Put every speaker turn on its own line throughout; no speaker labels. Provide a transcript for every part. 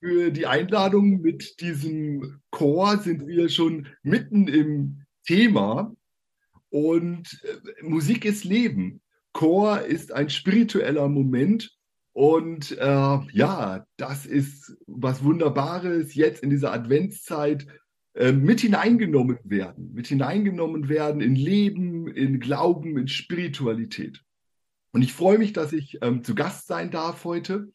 für die Einladung. Mit diesem Chor sind wir schon mitten im Thema. Und äh, Musik ist Leben. Chor ist ein spiritueller Moment. Und äh, ja, das ist was Wunderbares jetzt in dieser Adventszeit äh, mit hineingenommen werden, mit hineingenommen werden in Leben, in Glauben, in Spiritualität. Und ich freue mich, dass ich ähm, zu Gast sein darf heute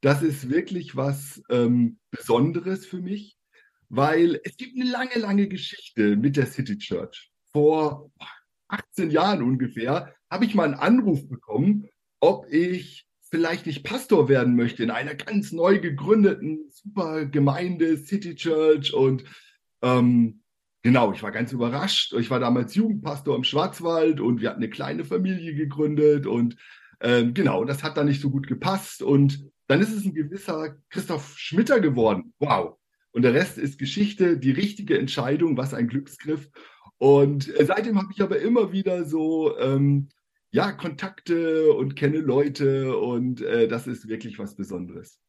das ist wirklich was ähm, Besonderes für mich, weil es gibt eine lange, lange Geschichte mit der City Church. Vor 18 Jahren ungefähr habe ich mal einen Anruf bekommen, ob ich vielleicht nicht Pastor werden möchte in einer ganz neu gegründeten super Gemeinde City Church und ähm, genau, ich war ganz überrascht. Ich war damals Jugendpastor im Schwarzwald und wir hatten eine kleine Familie gegründet und ähm, genau, das hat da nicht so gut gepasst und dann ist es ein gewisser Christoph Schmitter geworden. Wow. Und der Rest ist Geschichte, die richtige Entscheidung, was ein Glücksgriff. Und äh, seitdem habe ich aber immer wieder so, ähm, ja, Kontakte und kenne Leute und äh, das ist wirklich was Besonderes.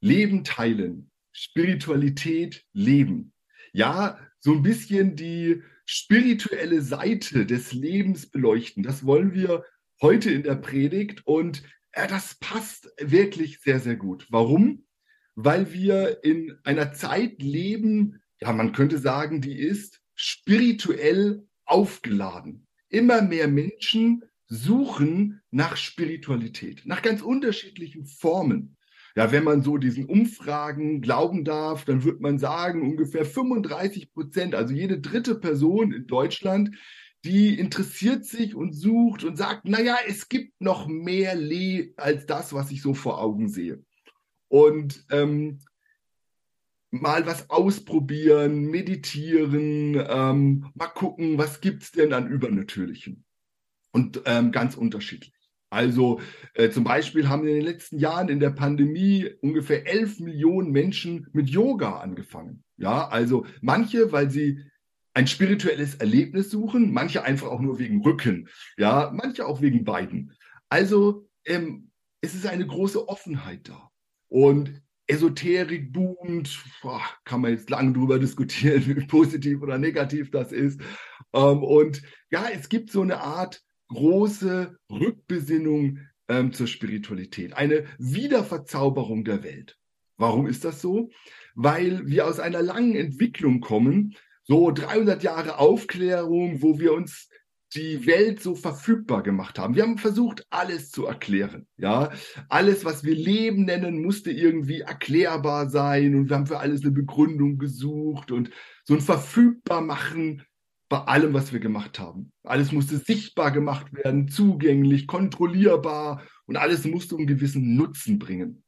Leben teilen, Spiritualität leben. Ja, so ein bisschen die spirituelle Seite des Lebens beleuchten. Das wollen wir heute in der Predigt und ja, das passt wirklich sehr, sehr gut. Warum? Weil wir in einer Zeit leben, ja, man könnte sagen, die ist spirituell aufgeladen. Immer mehr Menschen suchen nach Spiritualität, nach ganz unterschiedlichen Formen. Ja, wenn man so diesen Umfragen glauben darf, dann wird man sagen, ungefähr 35 Prozent, also jede dritte Person in Deutschland, die interessiert sich und sucht und sagt, naja, es gibt noch mehr Lee als das, was ich so vor Augen sehe. Und ähm, mal was ausprobieren, meditieren, ähm, mal gucken, was gibt es denn an Übernatürlichem. Und ähm, ganz unterschiedlich. Also äh, zum Beispiel haben in den letzten Jahren in der Pandemie ungefähr 11 Millionen Menschen mit Yoga angefangen. Ja, also manche, weil sie ein spirituelles Erlebnis suchen, manche einfach auch nur wegen Rücken, ja, manche auch wegen beiden. Also ähm, es ist eine große Offenheit da. Und Esoterik boomt, boah, kann man jetzt lange drüber diskutieren, wie positiv oder negativ das ist. Ähm, und ja, es gibt so eine Art große Rückbesinnung ähm, zur Spiritualität, eine Wiederverzauberung der Welt. Warum ist das so? Weil wir aus einer langen Entwicklung kommen, so 300 Jahre Aufklärung, wo wir uns die Welt so verfügbar gemacht haben. Wir haben versucht, alles zu erklären. Ja, alles, was wir Leben nennen, musste irgendwie erklärbar sein und wir haben für alles eine Begründung gesucht und so ein verfügbar machen bei allem, was wir gemacht haben. Alles musste sichtbar gemacht werden, zugänglich, kontrollierbar und alles musste einen gewissen Nutzen bringen.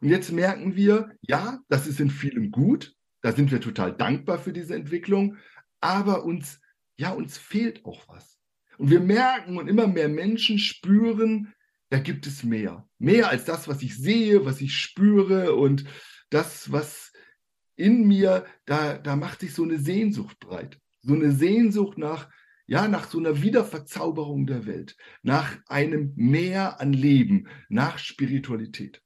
Und jetzt merken wir, ja, das ist in vielem gut, da sind wir total dankbar für diese Entwicklung. Aber uns, ja, uns fehlt auch was. Und wir merken und immer mehr Menschen spüren, da gibt es mehr. Mehr als das, was ich sehe, was ich spüre und das, was in mir, da, da macht sich so eine Sehnsucht breit. So eine Sehnsucht nach, ja, nach so einer Wiederverzauberung der Welt, nach einem Mehr an Leben, nach Spiritualität.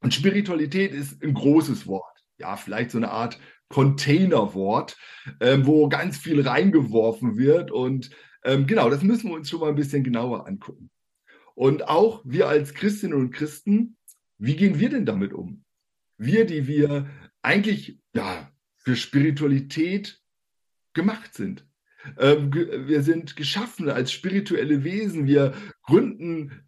Und Spiritualität ist ein großes Wort ja, vielleicht so eine Art Containerwort, ähm, wo ganz viel reingeworfen wird. Und ähm, genau, das müssen wir uns schon mal ein bisschen genauer angucken. Und auch wir als Christinnen und Christen, wie gehen wir denn damit um? Wir, die wir eigentlich ja, für Spiritualität gemacht sind. Ähm, wir sind geschaffen als spirituelle Wesen. Wir gründen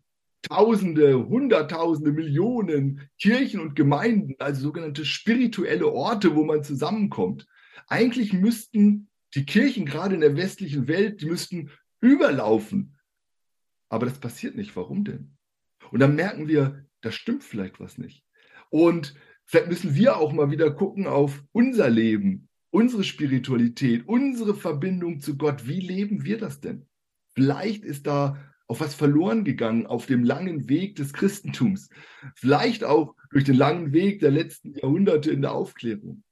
Tausende, Hunderttausende, Millionen Kirchen und Gemeinden, also sogenannte spirituelle Orte, wo man zusammenkommt. Eigentlich müssten die Kirchen gerade in der westlichen Welt, die müssten überlaufen. Aber das passiert nicht. Warum denn? Und dann merken wir, da stimmt vielleicht was nicht. Und vielleicht müssen wir auch mal wieder gucken auf unser Leben, unsere Spiritualität, unsere Verbindung zu Gott, wie leben wir das denn? Vielleicht ist da auch was verloren gegangen auf dem langen Weg des Christentums. Vielleicht auch durch den langen Weg der letzten Jahrhunderte in der Aufklärung.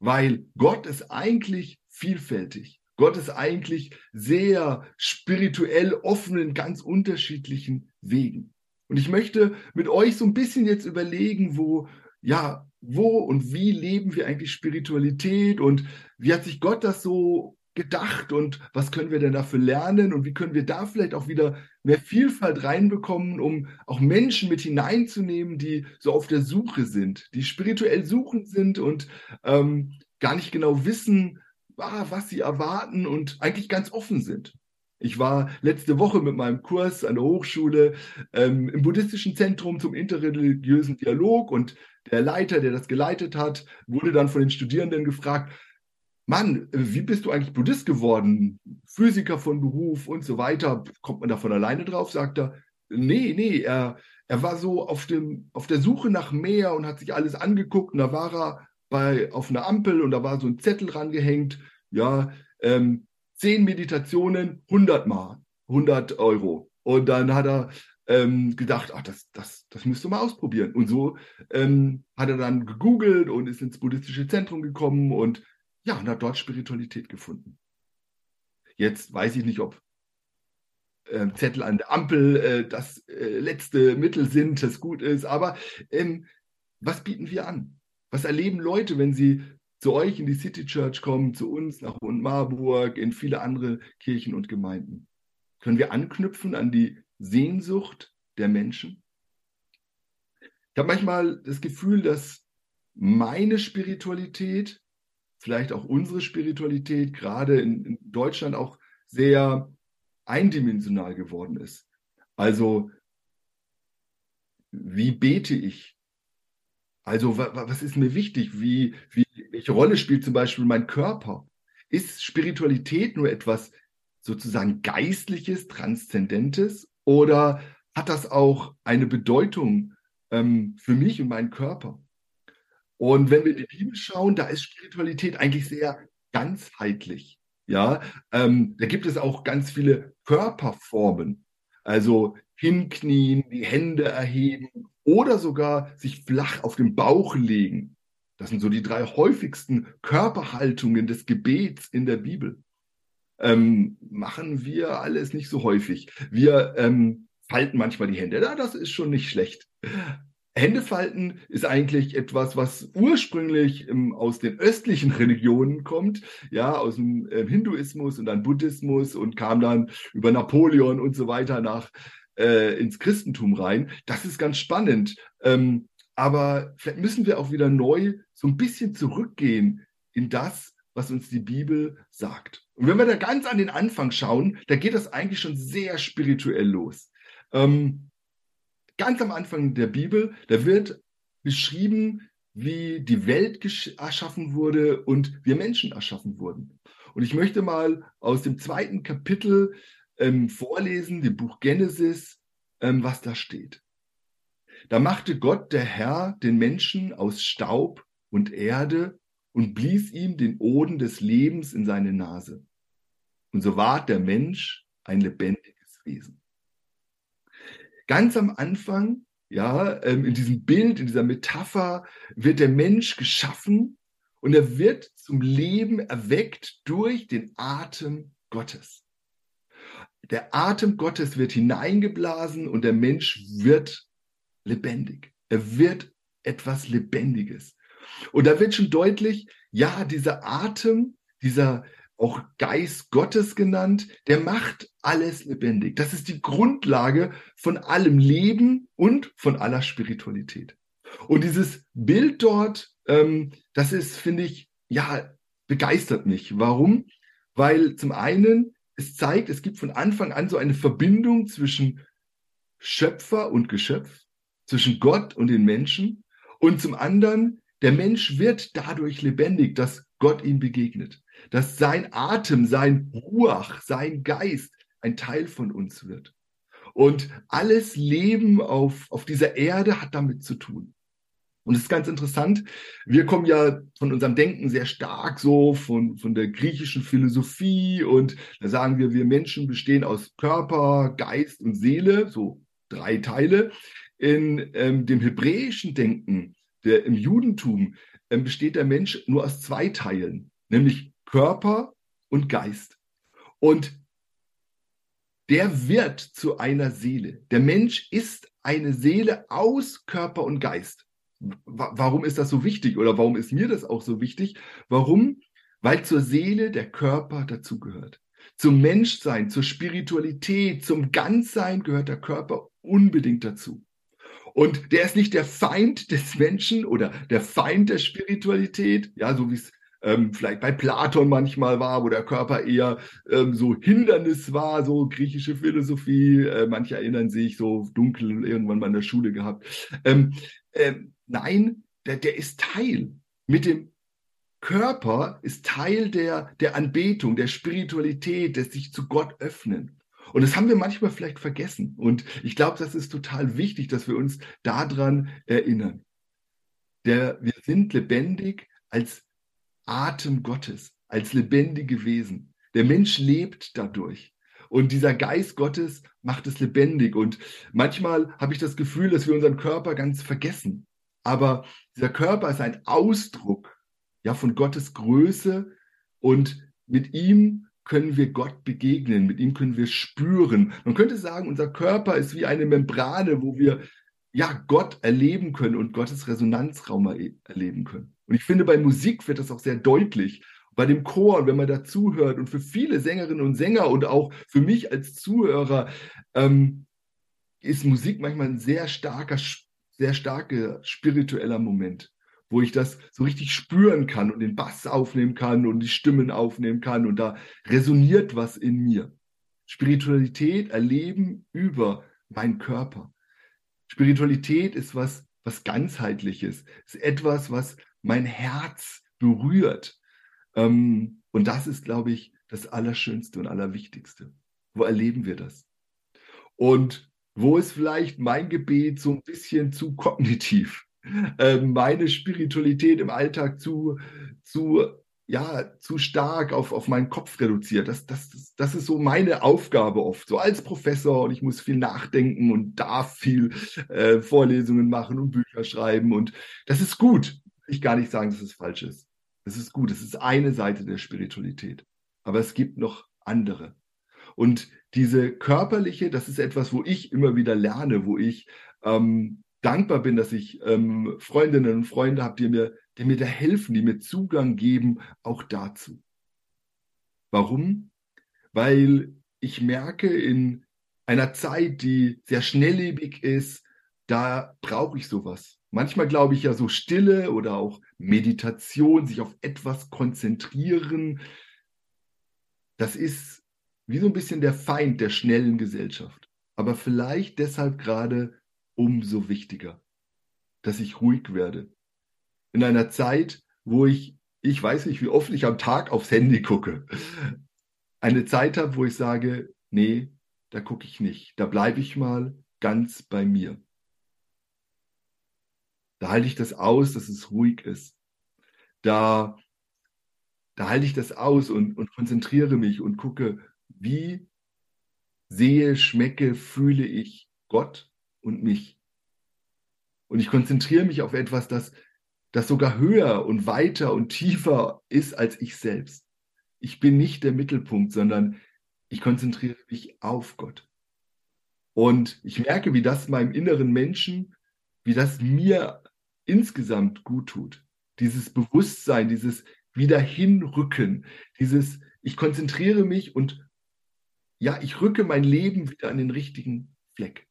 Weil Gott ist eigentlich vielfältig. Gott ist eigentlich sehr spirituell offen in ganz unterschiedlichen Wegen. Und ich möchte mit euch so ein bisschen jetzt überlegen, wo, ja, wo und wie leben wir eigentlich Spiritualität und wie hat sich Gott das so gedacht und was können wir denn dafür lernen und wie können wir da vielleicht auch wieder mehr Vielfalt reinbekommen, um auch Menschen mit hineinzunehmen, die so auf der Suche sind, die spirituell suchend sind und ähm, gar nicht genau wissen, ah, was sie erwarten und eigentlich ganz offen sind. Ich war letzte Woche mit meinem Kurs an der Hochschule ähm, im buddhistischen Zentrum zum interreligiösen Dialog und der Leiter, der das geleitet hat, wurde dann von den Studierenden gefragt, Mann, wie bist du eigentlich Buddhist geworden? Physiker von Beruf und so weiter. Kommt man da von alleine drauf? Sagt er, nee, nee, er, er war so auf, dem, auf der Suche nach mehr und hat sich alles angeguckt und da war er bei, auf einer Ampel und da war so ein Zettel rangehängt, ja, ähm, zehn Meditationen, 100 Mal, 100 Euro. Und dann hat er ähm, gedacht, ach, das, das, das müsst du mal ausprobieren. Und so ähm, hat er dann gegoogelt und ist ins buddhistische Zentrum gekommen und ja, und hat dort Spiritualität gefunden. Jetzt weiß ich nicht, ob äh, Zettel an der Ampel äh, das äh, letzte Mittel sind, das gut ist, aber ähm, was bieten wir an? Was erleben Leute, wenn sie zu euch in die City Church kommen, zu uns nach Marburg, in viele andere Kirchen und Gemeinden? Können wir anknüpfen an die Sehnsucht der Menschen? Ich habe manchmal das Gefühl, dass meine Spiritualität, vielleicht auch unsere Spiritualität, gerade in, in Deutschland auch sehr eindimensional geworden ist. Also, wie bete ich? Also, was ist mir wichtig? Wie, wie, welche Rolle spielt zum Beispiel mein Körper? Ist Spiritualität nur etwas sozusagen Geistliches, Transzendentes oder hat das auch eine Bedeutung ähm, für mich und meinen Körper? Und wenn wir in die Bibel schauen, da ist Spiritualität eigentlich sehr ganzheitlich. Ja, ähm, da gibt es auch ganz viele Körperformen. Also hinknien, die Hände erheben oder sogar sich flach auf den Bauch legen. Das sind so die drei häufigsten Körperhaltungen des Gebets in der Bibel. Ähm, machen wir alles nicht so häufig. Wir ähm, falten manchmal die Hände. Ja, das ist schon nicht schlecht. Händefalten ist eigentlich etwas, was ursprünglich ähm, aus den östlichen Religionen kommt, ja, aus dem äh, Hinduismus und dann Buddhismus und kam dann über Napoleon und so weiter nach äh, ins Christentum rein. Das ist ganz spannend. Ähm, aber vielleicht müssen wir auch wieder neu so ein bisschen zurückgehen in das, was uns die Bibel sagt. Und wenn wir da ganz an den Anfang schauen, da geht das eigentlich schon sehr spirituell los. Ähm, ganz am Anfang der Bibel, da wird beschrieben, wie die Welt erschaffen wurde und wir Menschen erschaffen wurden. Und ich möchte mal aus dem zweiten Kapitel ähm, vorlesen, dem Buch Genesis, ähm, was da steht. Da machte Gott, der Herr, den Menschen aus Staub und Erde und blies ihm den Oden des Lebens in seine Nase. Und so ward der Mensch ein lebendiges Wesen. Ganz am Anfang, ja, ähm, in diesem Bild, in dieser Metapher wird der Mensch geschaffen und er wird zum Leben erweckt durch den Atem Gottes der Atem Gottes wird hineingeblasen und der Mensch wird lebendig. Er wird etwas Lebendiges. Und da wird schon deutlich, ja, dieser Atem, dieser auch Geist Gottes genannt, der macht alles lebendig. Das ist die Grundlage von allem Leben und von aller Spiritualität. Und dieses Bild dort, ähm, das ist, finde ich, ja, begeistert mich. Warum? Weil zum einen es zeigt, es gibt von Anfang an so eine Verbindung zwischen Schöpfer und Geschöpf, zwischen Gott und den Menschen. Und zum anderen, der Mensch wird dadurch lebendig, dass Gott ihm begegnet, dass sein Atem, sein Ruach, sein Geist ein Teil von uns wird. Und alles Leben auf, auf dieser Erde hat damit zu tun. Und es ist ganz interessant. Wir kommen ja von unserem Denken sehr stark so von, von der griechischen Philosophie und da sagen wir, wir Menschen bestehen aus Körper, Geist und Seele, so drei Teile. In ähm, dem hebräischen Denken, der, im Judentum, besteht der Mensch nur aus zwei Teilen, nämlich Körper und Geist. Und der wird zu einer Seele. Der Mensch ist eine Seele aus Körper und Geist warum ist das so wichtig oder warum ist mir das auch so wichtig? Warum? Weil zur Seele der Körper dazugehört. Zum Menschsein, zur Spiritualität, zum Ganzsein gehört der Körper unbedingt dazu. Und der ist nicht der Feind des Menschen oder der Feind der Spiritualität, ja, so wie es ähm, vielleicht bei Platon manchmal war, wo der Körper eher ähm, so Hindernis war, so griechische Philosophie. Äh, manche erinnern sich so dunkel irgendwann mal in der Schule gehabt. Ähm, ähm, nein, der, der ist Teil. Mit dem Körper ist Teil der, der Anbetung, der Spiritualität, des sich zu Gott öffnen. Und das haben wir manchmal vielleicht vergessen. Und ich glaube, das ist total wichtig, dass wir uns daran erinnern. Der, wir sind lebendig als Atem Gottes, als lebendige Wesen. Der Mensch lebt dadurch. Und dieser Geist Gottes macht es lebendig. Und manchmal habe ich das Gefühl, dass wir unseren Körper ganz vergessen. Aber dieser Körper ist ein Ausdruck ja, von Gottes Größe und mit ihm können wir Gott begegnen, mit ihm können wir spüren. Man könnte sagen, unser Körper ist wie eine Membrane, wo wir ja Gott erleben können und Gottes Resonanzraum erleben können. Und ich finde, bei Musik wird das auch sehr deutlich bei dem Chor, wenn man da zuhört und für viele Sängerinnen und Sänger und auch für mich als Zuhörer ähm, ist Musik manchmal ein sehr starker, sehr starker spiritueller Moment, wo ich das so richtig spüren kann und den Bass aufnehmen kann und die Stimmen aufnehmen kann und da resoniert was in mir. Spiritualität erleben über meinen Körper. Spiritualität ist was, was ganzheitliches, ist etwas, was mein Herz berührt ähm, und das ist, glaube ich, das Allerschönste und Allerwichtigste. Wo erleben wir das? Und wo ist vielleicht mein Gebet so ein bisschen zu kognitiv? Ähm, meine Spiritualität im Alltag zu, zu, ja, zu stark auf, auf meinen Kopf reduziert. Das, das, das ist so meine Aufgabe oft, so als Professor und ich muss viel nachdenken und darf viel äh, Vorlesungen machen und Bücher schreiben und das ist gut. Ich gar nicht sagen, dass es falsch ist. Das ist gut, das ist eine Seite der Spiritualität. Aber es gibt noch andere. Und diese körperliche, das ist etwas, wo ich immer wieder lerne, wo ich ähm, dankbar bin, dass ich ähm, Freundinnen und Freunde habe, die mir, die mir da helfen, die mir Zugang geben, auch dazu. Warum? Weil ich merke, in einer Zeit, die sehr schnelllebig ist, da brauche ich sowas. Manchmal glaube ich ja so Stille oder auch Meditation, sich auf etwas konzentrieren, das ist wie so ein bisschen der Feind der schnellen Gesellschaft. Aber vielleicht deshalb gerade umso wichtiger, dass ich ruhig werde. In einer Zeit, wo ich, ich weiß nicht, wie oft ich am Tag aufs Handy gucke. Eine Zeit habe, wo ich sage, nee, da gucke ich nicht. Da bleibe ich mal ganz bei mir. Da halte ich das aus, dass es ruhig ist. Da, da halte ich das aus und, und konzentriere mich und gucke, wie sehe, schmecke, fühle ich Gott und mich. Und ich konzentriere mich auf etwas, das, das sogar höher und weiter und tiefer ist als ich selbst. Ich bin nicht der Mittelpunkt, sondern ich konzentriere mich auf Gott. Und ich merke, wie das meinem inneren Menschen, wie das mir insgesamt gut tut. Dieses Bewusstsein, dieses Wiederhinrücken, dieses, ich konzentriere mich und ja, ich rücke mein Leben wieder an den richtigen Fleck.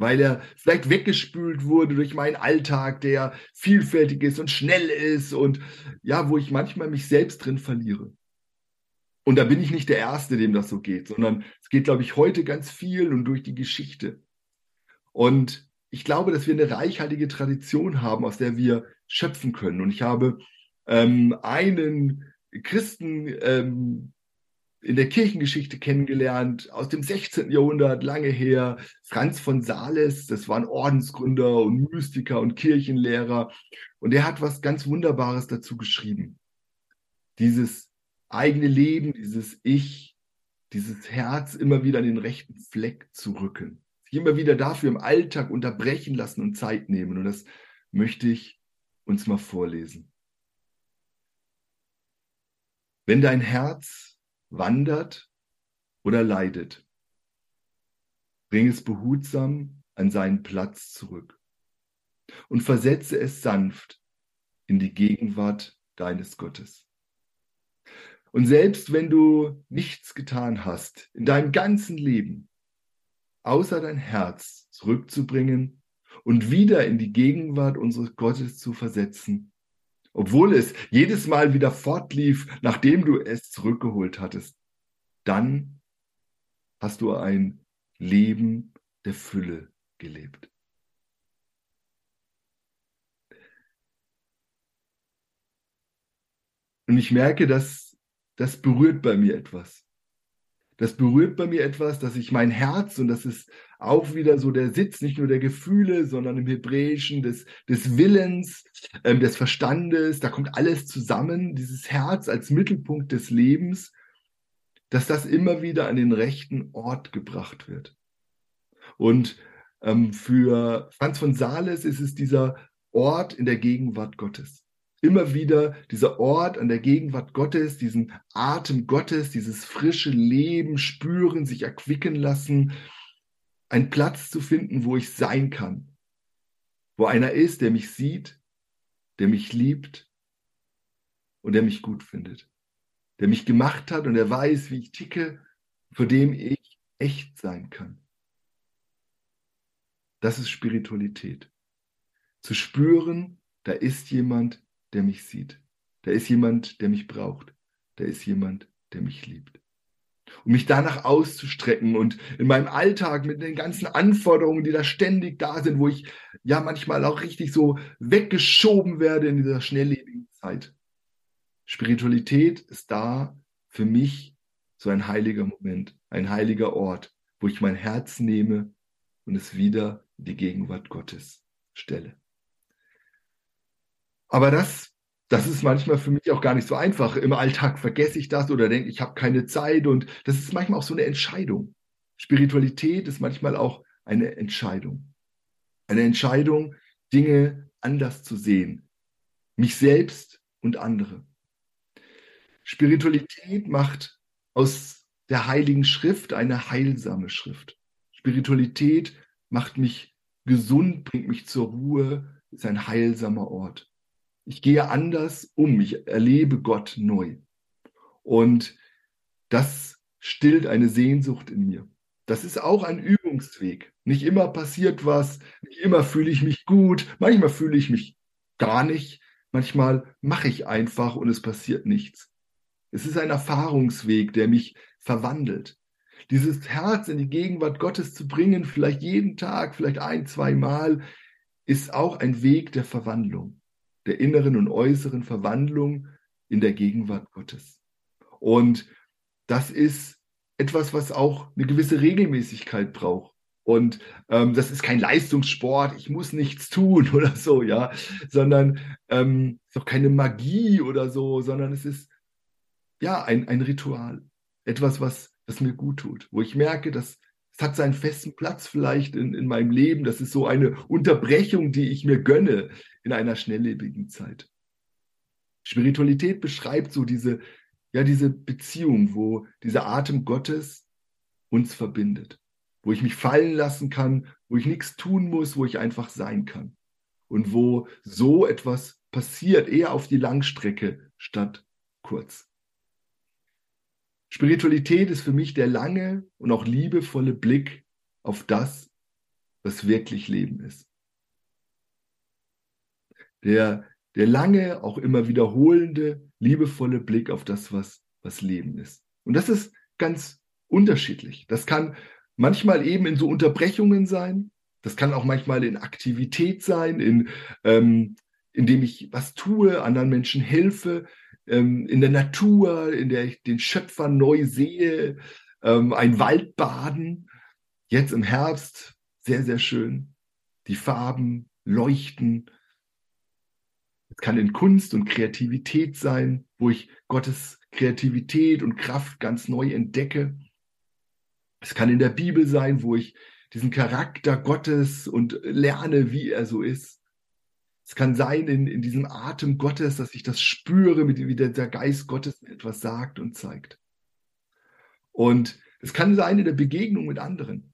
Weil er vielleicht weggespült wurde durch meinen Alltag, der vielfältig ist und schnell ist und ja, wo ich manchmal mich selbst drin verliere. Und da bin ich nicht der Erste, dem das so geht, sondern es geht, glaube ich, heute ganz viel und durch die Geschichte. Und ich glaube, dass wir eine reichhaltige Tradition haben, aus der wir schöpfen können. Und ich habe ähm, einen Christen ähm, in der Kirchengeschichte kennengelernt, aus dem 16. Jahrhundert, lange her. Franz von Sales, das war ein Ordensgründer und Mystiker und Kirchenlehrer. Und er hat was ganz Wunderbares dazu geschrieben. Dieses eigene Leben, dieses Ich, dieses Herz immer wieder an den rechten Fleck zu rücken. Sich immer wieder dafür im Alltag unterbrechen lassen und Zeit nehmen. Und das möchte ich uns mal vorlesen. Wenn dein Herz wandert oder leidet. Bring es behutsam an seinen Platz zurück und versetze es sanft in die Gegenwart deines Gottes. Und selbst wenn du nichts getan hast in deinem ganzen Leben, außer dein Herz zurückzubringen und wieder in die Gegenwart unseres Gottes zu versetzen, obwohl es jedes Mal wieder fortlief, nachdem du es zurückgeholt hattest, dann hast du ein Leben der Fülle gelebt. Und ich merke, dass das berührt bei mir etwas. Das berührt bei mir etwas, dass ich mein Herz, und das ist auch wieder so der Sitz nicht nur der Gefühle, sondern im Hebräischen des, des Willens, ähm, des Verstandes, da kommt alles zusammen, dieses Herz als Mittelpunkt des Lebens, dass das immer wieder an den rechten Ort gebracht wird. Und ähm, für Franz von Sales ist es dieser Ort in der Gegenwart Gottes. Immer wieder dieser Ort an der Gegenwart Gottes, diesen Atem Gottes, dieses frische Leben spüren, sich erquicken lassen, einen Platz zu finden, wo ich sein kann, wo einer ist, der mich sieht, der mich liebt und der mich gut findet, der mich gemacht hat und der weiß, wie ich ticke, vor dem ich echt sein kann. Das ist Spiritualität. Zu spüren, da ist jemand, der mich sieht. Da ist jemand, der mich braucht. Da ist jemand, der mich liebt um mich danach auszustrecken und in meinem Alltag mit den ganzen Anforderungen, die da ständig da sind, wo ich ja manchmal auch richtig so weggeschoben werde in dieser schnelllebigen Zeit. Spiritualität ist da für mich so ein heiliger Moment, ein heiliger Ort, wo ich mein Herz nehme und es wieder in die Gegenwart Gottes stelle. Aber das das ist manchmal für mich auch gar nicht so einfach. Im Alltag vergesse ich das oder denke, ich habe keine Zeit und das ist manchmal auch so eine Entscheidung. Spiritualität ist manchmal auch eine Entscheidung. Eine Entscheidung, Dinge anders zu sehen. Mich selbst und andere. Spiritualität macht aus der Heiligen Schrift eine heilsame Schrift. Spiritualität macht mich gesund, bringt mich zur Ruhe, ist ein heilsamer Ort. Ich gehe anders um. Ich erlebe Gott neu. Und das stillt eine Sehnsucht in mir. Das ist auch ein Übungsweg. Nicht immer passiert was, nicht immer fühle ich mich gut, manchmal fühle ich mich gar nicht, manchmal mache ich einfach und es passiert nichts. Es ist ein Erfahrungsweg, der mich verwandelt. Dieses Herz in die Gegenwart Gottes zu bringen, vielleicht jeden Tag, vielleicht ein, zwei Mal, ist auch ein Weg der Verwandlung der inneren und äußeren Verwandlung in der Gegenwart Gottes. Und das ist etwas, was auch eine gewisse Regelmäßigkeit braucht. Und ähm, das ist kein Leistungssport, ich muss nichts tun oder so, ja, sondern ähm, ist auch keine Magie oder so, sondern es ist ja ein, ein Ritual. Etwas, was, was mir gut tut, wo ich merke, dass hat seinen festen Platz vielleicht in, in meinem Leben. Das ist so eine Unterbrechung, die ich mir gönne in einer schnelllebigen Zeit. Spiritualität beschreibt so diese, ja, diese Beziehung, wo dieser Atem Gottes uns verbindet, wo ich mich fallen lassen kann, wo ich nichts tun muss, wo ich einfach sein kann und wo so etwas passiert, eher auf die Langstrecke statt kurz. Spiritualität ist für mich der lange und auch liebevolle Blick auf das, was wirklich Leben ist. Der, der lange, auch immer wiederholende, liebevolle Blick auf das, was, was Leben ist. Und das ist ganz unterschiedlich. Das kann manchmal eben in so Unterbrechungen sein. Das kann auch manchmal in Aktivität sein, in, ähm, indem ich was tue, anderen Menschen helfe, ähm, in der Natur, in der ich den Schöpfer neu sehe, ähm, ein Waldbaden, jetzt im Herbst, sehr, sehr schön. Die Farben leuchten. Es kann in Kunst und Kreativität sein, wo ich Gottes Kreativität und Kraft ganz neu entdecke. Es kann in der Bibel sein, wo ich diesen Charakter Gottes und lerne, wie er so ist. Es kann sein in, in diesem Atem Gottes, dass ich das spüre, wie der, der Geist Gottes mir etwas sagt und zeigt. Und es kann sein in der Begegnung mit anderen,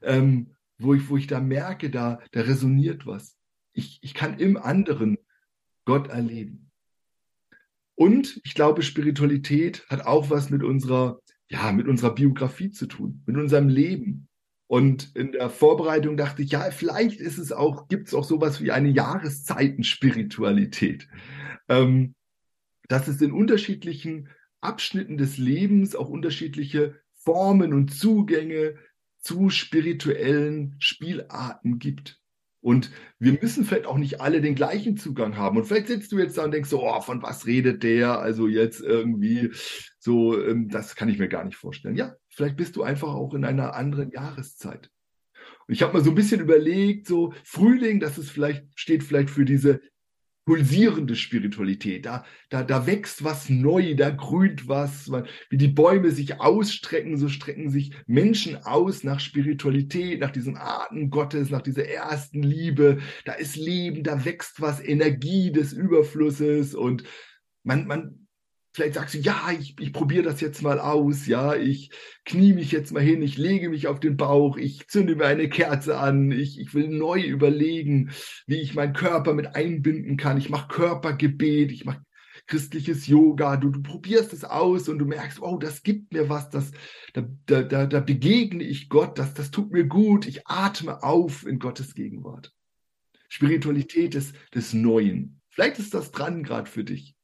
ähm, wo, ich, wo ich da merke, da, da resoniert was. Ich, ich kann im anderen Gott erleben. Und ich glaube, Spiritualität hat auch was mit unserer, ja, mit unserer Biografie zu tun, mit unserem Leben. Und in der Vorbereitung dachte ich, ja, vielleicht ist es auch, gibt es auch sowas wie eine Jahreszeitenspiritualität. Ähm, dass es in unterschiedlichen Abschnitten des Lebens auch unterschiedliche Formen und Zugänge zu spirituellen Spielarten gibt. Und wir müssen vielleicht auch nicht alle den gleichen Zugang haben. Und vielleicht sitzt du jetzt da und denkst so, oh, von was redet der? Also jetzt irgendwie so, ähm, das kann ich mir gar nicht vorstellen. Ja, vielleicht bist du einfach auch in einer anderen Jahreszeit. Und ich habe mal so ein bisschen überlegt, so Frühling, das ist vielleicht, steht vielleicht für diese pulsierende Spiritualität. Da, da, da wächst was neu, da grünt was. Wie die Bäume sich ausstrecken, so strecken sich Menschen aus nach Spiritualität, nach diesem Atem Gottes, nach dieser ersten Liebe. Da ist Leben, da wächst was, Energie des Überflusses und man, man Vielleicht sagst du, ja, ich, ich probiere das jetzt mal aus, ja, ich knie mich jetzt mal hin, ich lege mich auf den Bauch, ich zünde mir eine Kerze an, ich, ich will neu überlegen, wie ich meinen Körper mit einbinden kann. Ich mache Körpergebet, ich mache christliches Yoga, du, du probierst es aus und du merkst, oh, das gibt mir was, das, da, da, da begegne ich Gott, das, das tut mir gut, ich atme auf in Gottes Gegenwart. Spiritualität des, des Neuen. Vielleicht ist das dran gerade für dich.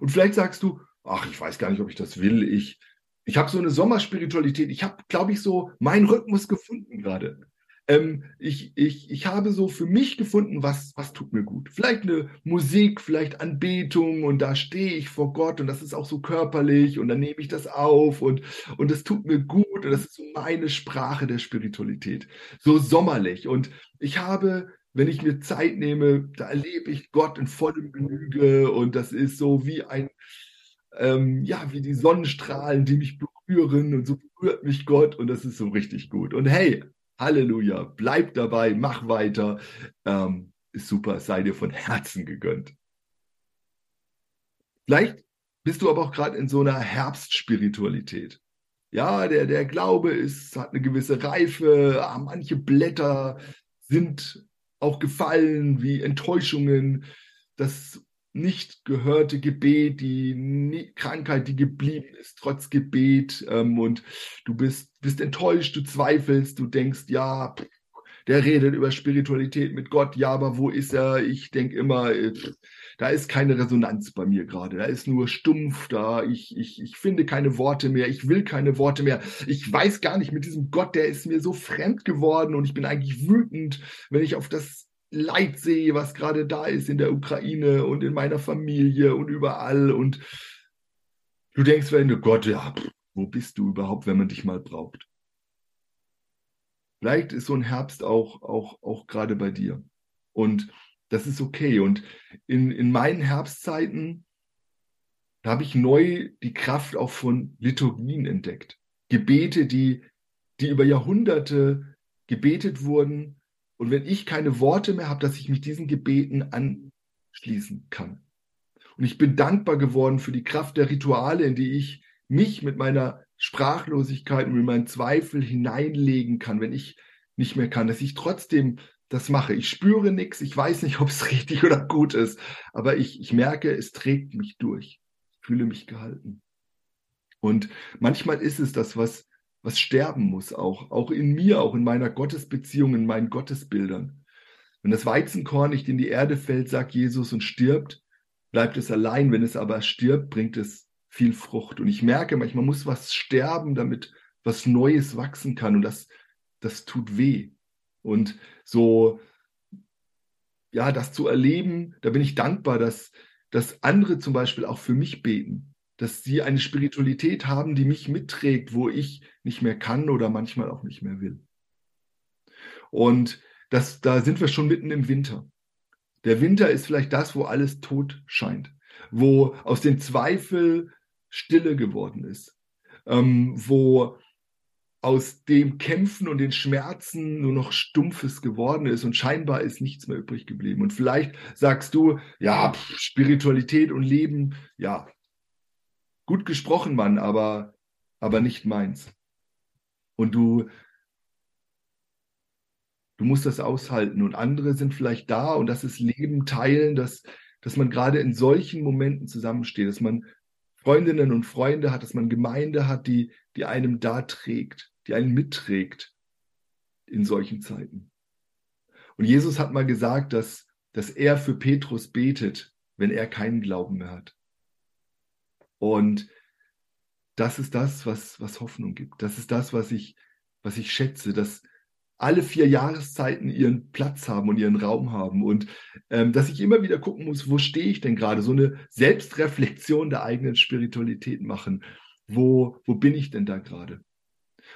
Und vielleicht sagst du, ach, ich weiß gar nicht, ob ich das will. Ich, ich habe so eine Sommerspiritualität. Ich habe, glaube ich, so meinen Rhythmus gefunden gerade. Ähm, ich, ich, ich habe so für mich gefunden, was, was tut mir gut. Vielleicht eine Musik, vielleicht Anbetung und da stehe ich vor Gott und das ist auch so körperlich und dann nehme ich das auf und, und das tut mir gut und das ist so meine Sprache der Spiritualität. So sommerlich. Und ich habe wenn ich mir Zeit nehme, da erlebe ich Gott in vollem Genüge und das ist so wie ein, ähm, ja, wie die Sonnenstrahlen, die mich berühren und so berührt mich Gott und das ist so richtig gut. Und hey, Halleluja, bleib dabei, mach weiter, ähm, ist super, sei dir von Herzen gegönnt. Vielleicht bist du aber auch gerade in so einer Herbstspiritualität. Ja, der, der Glaube ist, hat eine gewisse Reife, ah, manche Blätter sind auch gefallen, wie Enttäuschungen, das nicht gehörte Gebet, die Krankheit, die geblieben ist, trotz Gebet. Ähm, und du bist, bist enttäuscht, du zweifelst, du denkst, ja, der redet über Spiritualität mit Gott, ja, aber wo ist er? Ich denke immer, äh, da ist keine Resonanz bei mir gerade. Da ist nur stumpf da. Ich, ich, ich finde keine Worte mehr. Ich will keine Worte mehr. Ich weiß gar nicht mit diesem Gott, der ist mir so fremd geworden und ich bin eigentlich wütend, wenn ich auf das Leid sehe, was gerade da ist in der Ukraine und in meiner Familie und überall. Und du denkst, wenn du Gott, ja, wo bist du überhaupt, wenn man dich mal braucht? Vielleicht ist so ein Herbst auch, auch, auch gerade bei dir. Und das ist okay. Und in, in meinen Herbstzeiten, da habe ich neu die Kraft auch von Liturgien entdeckt. Gebete, die, die über Jahrhunderte gebetet wurden. Und wenn ich keine Worte mehr habe, dass ich mich diesen Gebeten anschließen kann. Und ich bin dankbar geworden für die Kraft der Rituale, in die ich mich mit meiner Sprachlosigkeit und mit meinen Zweifeln hineinlegen kann, wenn ich nicht mehr kann, dass ich trotzdem das mache. Ich spüre nichts, ich weiß nicht, ob es richtig oder gut ist, aber ich, ich merke, es trägt mich durch. Ich fühle mich gehalten. Und manchmal ist es das, was, was sterben muss, auch, auch in mir, auch in meiner Gottesbeziehung, in meinen Gottesbildern. Wenn das Weizenkorn nicht in die Erde fällt, sagt Jesus, und stirbt, bleibt es allein. Wenn es aber stirbt, bringt es viel Frucht. Und ich merke, manchmal muss was sterben, damit was Neues wachsen kann. Und das, das tut weh. Und so, ja, das zu erleben, da bin ich dankbar, dass, dass andere zum Beispiel auch für mich beten, dass sie eine Spiritualität haben, die mich mitträgt, wo ich nicht mehr kann oder manchmal auch nicht mehr will. Und das, da sind wir schon mitten im Winter. Der Winter ist vielleicht das, wo alles tot scheint, wo aus dem Zweifel Stille geworden ist, ähm, wo aus dem Kämpfen und den Schmerzen nur noch Stumpfes geworden ist und scheinbar ist nichts mehr übrig geblieben. Und vielleicht sagst du, ja, Spiritualität und Leben, ja, gut gesprochen, Mann, aber, aber nicht meins. Und du, du musst das aushalten und andere sind vielleicht da und das ist Leben teilen, dass, dass man gerade in solchen Momenten zusammensteht, dass man Freundinnen und Freunde hat, dass man Gemeinde hat, die, die einem da trägt die einen mitträgt in solchen Zeiten. Und Jesus hat mal gesagt, dass, dass er für Petrus betet, wenn er keinen Glauben mehr hat. Und das ist das, was, was Hoffnung gibt. Das ist das, was ich, was ich schätze, dass alle vier Jahreszeiten ihren Platz haben und ihren Raum haben und ähm, dass ich immer wieder gucken muss, wo stehe ich denn gerade? So eine Selbstreflexion der eigenen Spiritualität machen. Wo, wo bin ich denn da gerade?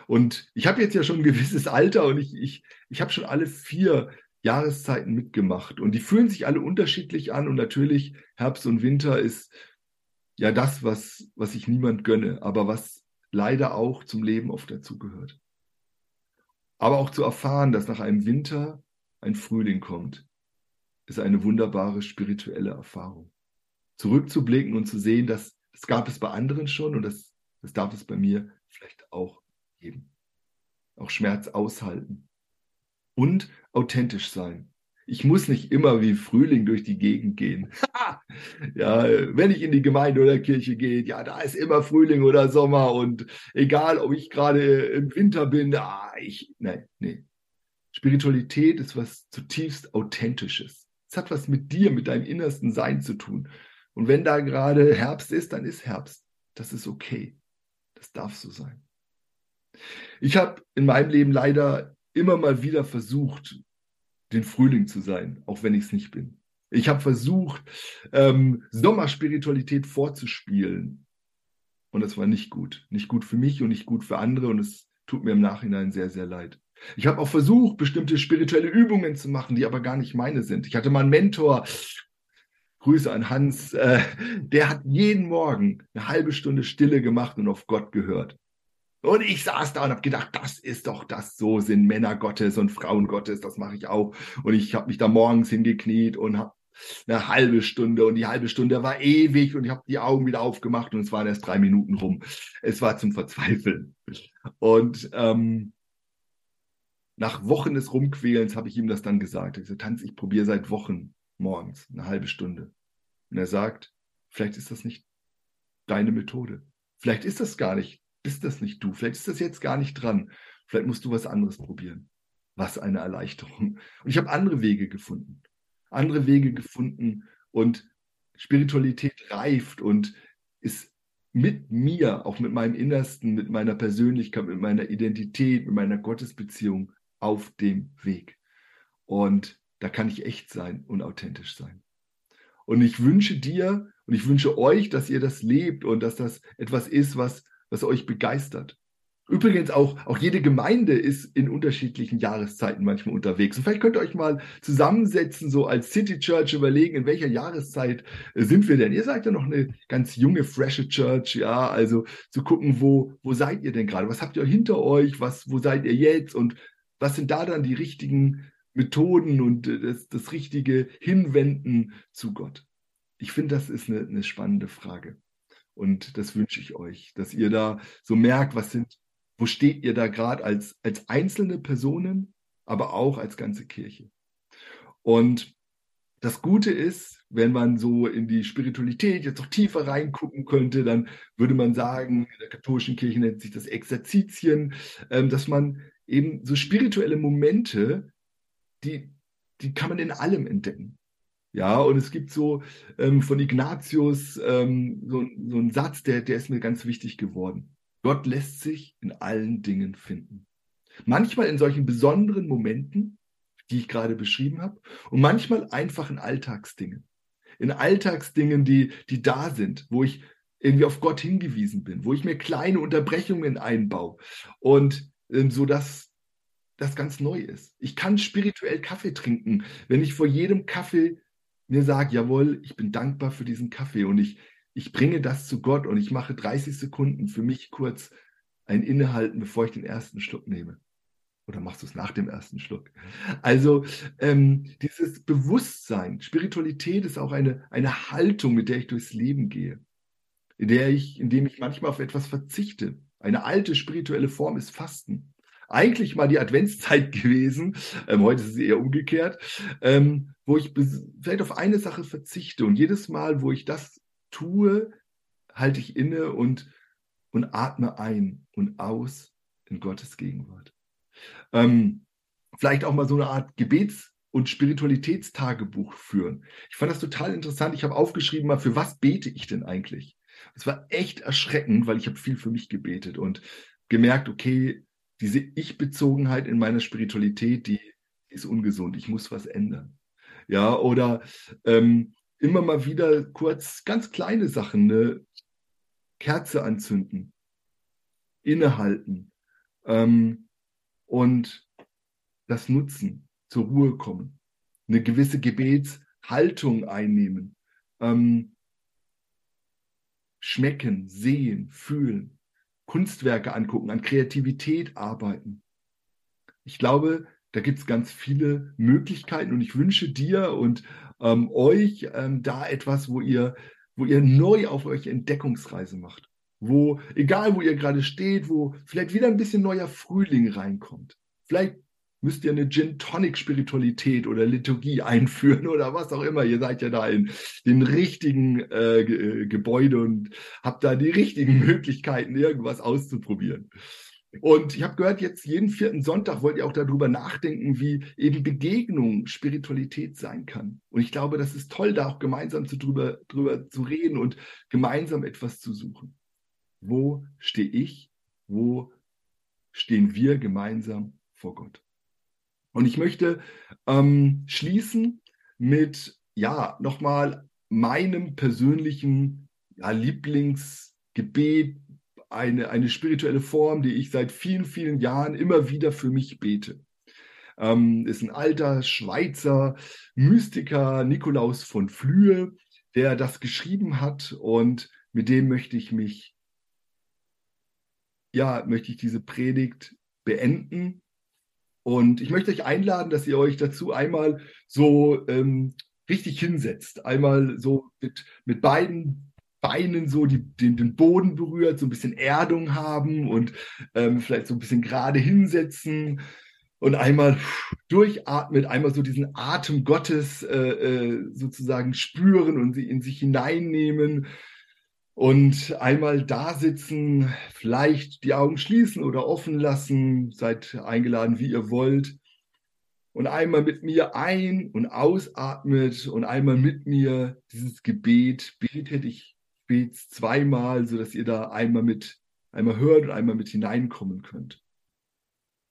Und ich habe jetzt ja schon ein gewisses Alter und ich, ich, ich habe schon alle vier Jahreszeiten mitgemacht. Und die fühlen sich alle unterschiedlich an. Und natürlich, Herbst und Winter ist ja das, was, was ich niemand gönne, aber was leider auch zum Leben oft dazugehört. Aber auch zu erfahren, dass nach einem Winter ein Frühling kommt, ist eine wunderbare spirituelle Erfahrung. Zurückzublicken und zu sehen, dass das gab es bei anderen schon und das, das darf es bei mir vielleicht auch geben. Auch Schmerz aushalten. Und authentisch sein. Ich muss nicht immer wie Frühling durch die Gegend gehen. ja, wenn ich in die Gemeinde oder Kirche gehe, ja, da ist immer Frühling oder Sommer und egal, ob ich gerade im Winter bin, ah, ich, nein, nee. Spiritualität ist was zutiefst Authentisches. Es hat was mit dir, mit deinem innersten Sein zu tun. Und wenn da gerade Herbst ist, dann ist Herbst. Das ist okay. Das darf so sein. Ich habe in meinem Leben leider immer mal wieder versucht, den Frühling zu sein, auch wenn ich es nicht bin. Ich habe versucht, ähm, Sommerspiritualität vorzuspielen. Und das war nicht gut. Nicht gut für mich und nicht gut für andere. Und es tut mir im Nachhinein sehr, sehr leid. Ich habe auch versucht, bestimmte spirituelle Übungen zu machen, die aber gar nicht meine sind. Ich hatte mal einen Mentor, Grüße an Hans, äh, der hat jeden Morgen eine halbe Stunde Stille gemacht und auf Gott gehört. Und ich saß da und habe gedacht, das ist doch das, so sind Männer Gottes und Frauen Gottes, das mache ich auch. Und ich habe mich da morgens hingekniet und habe eine halbe Stunde und die halbe Stunde war ewig und ich habe die Augen wieder aufgemacht und es waren erst drei Minuten rum. Es war zum Verzweifeln. Und ähm, nach Wochen des Rumquälens habe ich ihm das dann gesagt. Ich gesagt, Tanz, ich probiere seit Wochen morgens eine halbe Stunde. Und er sagt, vielleicht ist das nicht deine Methode. Vielleicht ist das gar nicht bist das nicht du. Vielleicht ist das jetzt gar nicht dran. Vielleicht musst du was anderes probieren. Was eine Erleichterung. Und ich habe andere Wege gefunden. Andere Wege gefunden und Spiritualität reift und ist mit mir, auch mit meinem Innersten, mit meiner Persönlichkeit, mit meiner Identität, mit meiner Gottesbeziehung auf dem Weg. Und da kann ich echt sein und authentisch sein. Und ich wünsche dir und ich wünsche euch, dass ihr das lebt und dass das etwas ist, was was euch begeistert. Übrigens auch, auch jede Gemeinde ist in unterschiedlichen Jahreszeiten manchmal unterwegs. Und vielleicht könnt ihr euch mal zusammensetzen, so als City Church überlegen, in welcher Jahreszeit äh, sind wir denn? Ihr seid ja noch eine ganz junge, frische Church, ja, also zu gucken, wo, wo seid ihr denn gerade? Was habt ihr hinter euch? Was, wo seid ihr jetzt? Und was sind da dann die richtigen Methoden und äh, das, das richtige Hinwenden zu Gott? Ich finde, das ist eine, eine spannende Frage. Und das wünsche ich euch, dass ihr da so merkt, was sind, wo steht ihr da gerade als, als einzelne Personen, aber auch als ganze Kirche. Und das Gute ist, wenn man so in die Spiritualität jetzt noch tiefer reingucken könnte, dann würde man sagen, in der katholischen Kirche nennt sich das Exerzitien, ähm, dass man eben so spirituelle Momente, die, die kann man in allem entdecken. Ja, und es gibt so ähm, von Ignatius ähm, so, so einen Satz, der, der ist mir ganz wichtig geworden. Gott lässt sich in allen Dingen finden. Manchmal in solchen besonderen Momenten, die ich gerade beschrieben habe, und manchmal einfach in Alltagsdingen. in Alltagsdingen, die, die da sind, wo ich irgendwie auf Gott hingewiesen bin, wo ich mir kleine Unterbrechungen einbaue und ähm, so dass das ganz neu ist. Ich kann spirituell Kaffee trinken, wenn ich vor jedem Kaffee mir sage, jawohl, ich bin dankbar für diesen Kaffee und ich, ich bringe das zu Gott und ich mache 30 Sekunden für mich kurz ein Innehalten, bevor ich den ersten Schluck nehme. Oder machst du es nach dem ersten Schluck? Also ähm, dieses Bewusstsein, Spiritualität ist auch eine, eine Haltung, mit der ich durchs Leben gehe, in der ich, indem ich manchmal auf etwas verzichte. Eine alte spirituelle Form ist Fasten. Eigentlich mal die Adventszeit gewesen, ähm, heute ist es eher umgekehrt, ähm, wo ich vielleicht auf eine Sache verzichte und jedes Mal, wo ich das tue, halte ich inne und, und atme ein und aus in Gottes Gegenwart. Ähm, vielleicht auch mal so eine Art Gebets- und Spiritualitätstagebuch führen. Ich fand das total interessant. Ich habe aufgeschrieben mal, für was bete ich denn eigentlich? Es war echt erschreckend, weil ich habe viel für mich gebetet und gemerkt, okay, diese Ich-Bezogenheit in meiner Spiritualität, die ist ungesund. Ich muss was ändern. Ja, oder ähm, immer mal wieder kurz ganz kleine Sachen, eine Kerze anzünden, innehalten, ähm, und das nutzen, zur Ruhe kommen, eine gewisse Gebetshaltung einnehmen, ähm, schmecken, sehen, fühlen, Kunstwerke angucken, an Kreativität arbeiten. Ich glaube, da gibt es ganz viele Möglichkeiten und ich wünsche dir und ähm, euch ähm, da etwas, wo ihr, wo ihr neu auf eure Entdeckungsreise macht wo, egal wo ihr gerade steht, wo vielleicht wieder ein bisschen neuer Frühling reinkommt. Vielleicht müsst ihr eine Gin Tonic Spiritualität oder Liturgie einführen oder was auch immer. Ihr seid ja da in den richtigen äh, äh, Gebäude und habt da die richtigen Möglichkeiten, irgendwas auszuprobieren. Und ich habe gehört, jetzt jeden vierten Sonntag wollt ihr auch darüber nachdenken, wie eben Begegnung Spiritualität sein kann. Und ich glaube, das ist toll, da auch gemeinsam zu drüber, drüber zu reden und gemeinsam etwas zu suchen wo stehe ich, wo stehen wir gemeinsam vor Gott. Und ich möchte ähm, schließen mit, ja, nochmal meinem persönlichen ja, Lieblingsgebet, eine, eine spirituelle Form, die ich seit vielen, vielen Jahren immer wieder für mich bete. Ähm, ist ein alter Schweizer Mystiker, Nikolaus von Flühe, der das geschrieben hat und mit dem möchte ich mich ja, möchte ich diese Predigt beenden. Und ich möchte euch einladen, dass ihr euch dazu einmal so ähm, richtig hinsetzt. Einmal so mit, mit beiden Beinen so die, den, den Boden berührt, so ein bisschen Erdung haben und ähm, vielleicht so ein bisschen gerade hinsetzen und einmal durchatmet, einmal so diesen Atem Gottes äh, äh sozusagen spüren und sie in sich hineinnehmen und einmal da sitzen, vielleicht die Augen schließen oder offen lassen, seid eingeladen, wie ihr wollt. Und einmal mit mir ein- und ausatmet und einmal mit mir dieses Gebet betet. Ich bete es zweimal, sodass ihr da einmal mit, einmal hört und einmal mit hineinkommen könnt.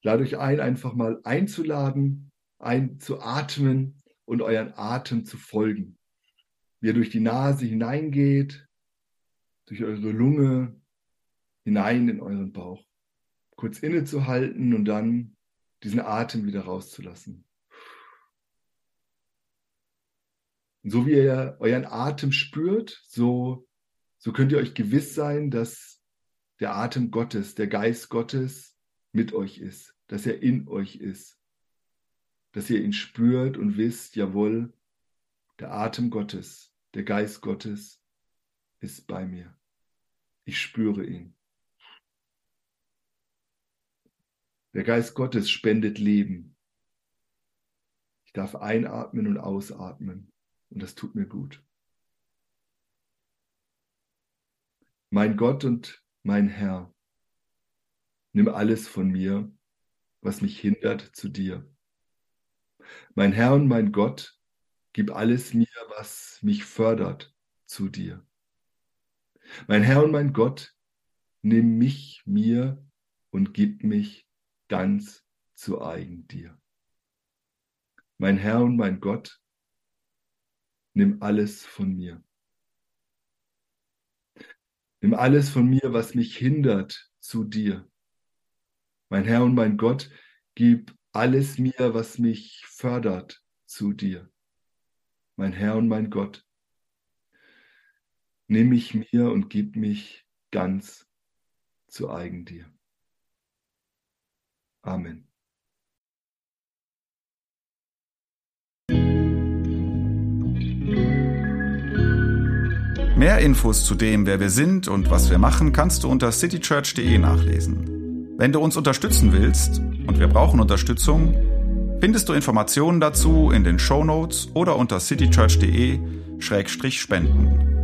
Lade euch ein, einfach mal einzuladen, einzuatmen und euren Atem zu folgen. Wie er durch die Nase hineingeht, durch eure Lunge hinein in euren Bauch. Kurz innezuhalten und dann diesen Atem wieder rauszulassen. Und so wie ihr euren Atem spürt, so, so könnt ihr euch gewiss sein, dass der Atem Gottes, der Geist Gottes mit euch ist, dass er in euch ist, dass ihr ihn spürt und wisst, jawohl, der Atem Gottes, der Geist Gottes ist bei mir. Ich spüre ihn. Der Geist Gottes spendet Leben. Ich darf einatmen und ausatmen und das tut mir gut. Mein Gott und mein Herr, nimm alles von mir, was mich hindert zu dir. Mein Herr und mein Gott, gib alles mir, was mich fördert zu dir. Mein Herr und mein Gott, nimm mich mir und gib mich ganz zu eigen dir. Mein Herr und mein Gott, nimm alles von mir. Nimm alles von mir, was mich hindert, zu dir. Mein Herr und mein Gott, gib alles mir, was mich fördert, zu dir. Mein Herr und mein Gott, nimm mich mir und gib mich ganz zu eigen dir. Amen.
Mehr Infos zu dem, wer wir sind und was wir machen, kannst du unter citychurch.de nachlesen. Wenn du uns unterstützen willst, und wir brauchen Unterstützung, findest du Informationen dazu in den Show Notes oder unter citychurch.de-spenden.